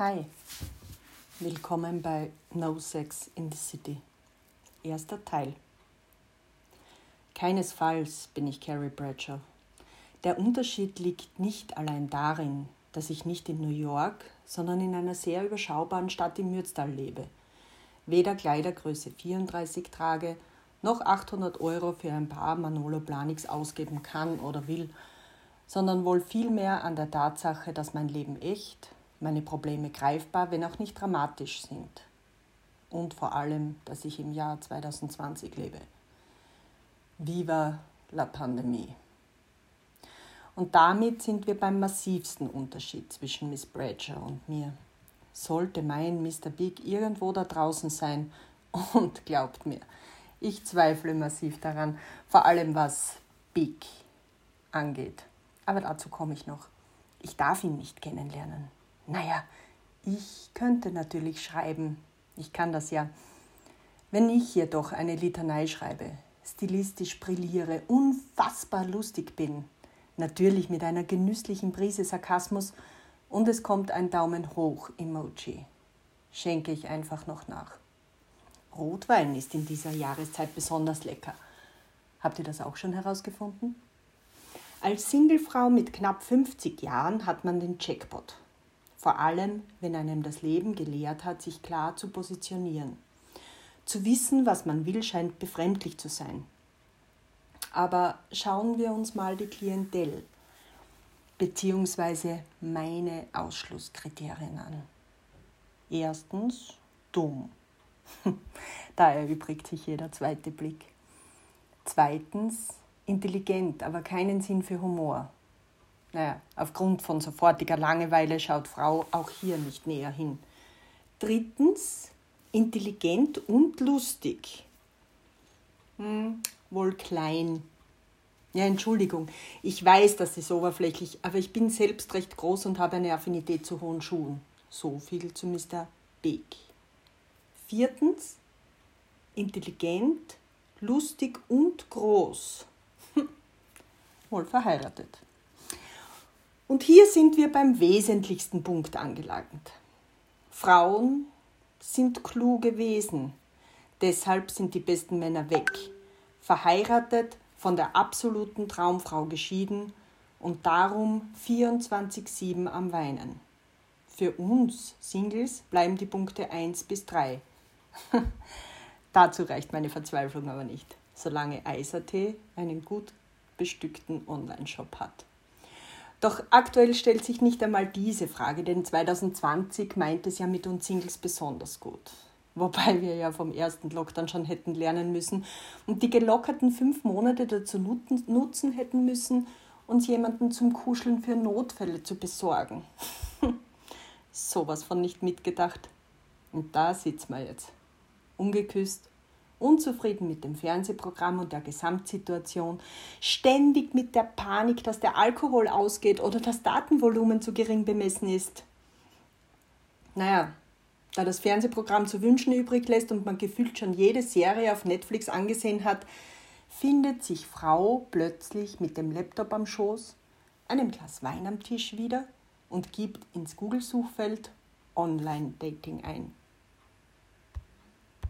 Hi, willkommen bei No Sex in the City. Erster Teil. Keinesfalls bin ich Carrie Bradshaw. Der Unterschied liegt nicht allein darin, dass ich nicht in New York, sondern in einer sehr überschaubaren Stadt im Mürztal lebe. Weder Kleidergröße 34 trage, noch 800 Euro für ein paar Manolo Planix ausgeben kann oder will, sondern wohl vielmehr an der Tatsache, dass mein Leben echt, meine Probleme greifbar, wenn auch nicht dramatisch sind. Und vor allem, dass ich im Jahr 2020 lebe. Viva la Pandemie. Und damit sind wir beim massivsten Unterschied zwischen Miss Bradshaw und mir. Sollte mein Mr. Big irgendwo da draußen sein, und glaubt mir, ich zweifle massiv daran, vor allem was Big angeht. Aber dazu komme ich noch. Ich darf ihn nicht kennenlernen. Naja, ich könnte natürlich schreiben. Ich kann das ja. Wenn ich jedoch eine Litanei schreibe, stilistisch brilliere, unfassbar lustig bin, natürlich mit einer genüsslichen Prise Sarkasmus und es kommt ein Daumen hoch Emoji, schenke ich einfach noch nach. Rotwein ist in dieser Jahreszeit besonders lecker. Habt ihr das auch schon herausgefunden? Als Singlefrau mit knapp 50 Jahren hat man den Jackpot vor allem wenn einem das Leben gelehrt hat, sich klar zu positionieren. Zu wissen, was man will, scheint befremdlich zu sein. Aber schauen wir uns mal die Klientel bzw. meine Ausschlusskriterien an. Erstens dumm. da erübrigt sich jeder zweite Blick. Zweitens intelligent, aber keinen Sinn für Humor. Naja, aufgrund von sofortiger Langeweile schaut Frau auch hier nicht näher hin. Drittens, intelligent und lustig. Hm, wohl klein. Ja, Entschuldigung, ich weiß, das ist oberflächlich, aber ich bin selbst recht groß und habe eine Affinität zu hohen Schuhen. So viel zu Mr. Big. Viertens, intelligent, lustig und groß. Wohl verheiratet. Und hier sind wir beim wesentlichsten Punkt angelangt. Frauen sind kluge Wesen. Deshalb sind die besten Männer weg. Verheiratet, von der absoluten Traumfrau geschieden und darum 24-7 am Weinen. Für uns Singles bleiben die Punkte 1 bis 3. Dazu reicht meine Verzweiflung aber nicht, solange Eisert einen gut bestückten Online-Shop hat. Doch aktuell stellt sich nicht einmal diese Frage, denn 2020 meint es ja mit uns Singles besonders gut. Wobei wir ja vom ersten Lockdown schon hätten lernen müssen und die gelockerten fünf Monate dazu nutzen hätten müssen, uns jemanden zum Kuscheln für Notfälle zu besorgen. Sowas von nicht mitgedacht. Und da sitzen wir jetzt. Ungeküsst, unzufrieden mit dem Fernsehprogramm und der Gesamtsituation, ständig mit der Panik, dass der Alkohol ausgeht oder das Datenvolumen zu gering bemessen ist. Naja, da das Fernsehprogramm zu wünschen übrig lässt und man gefühlt schon jede Serie auf Netflix angesehen hat, findet sich Frau plötzlich mit dem Laptop am Schoß, einem Glas Wein am Tisch wieder und gibt ins Google-Suchfeld Online-Dating ein.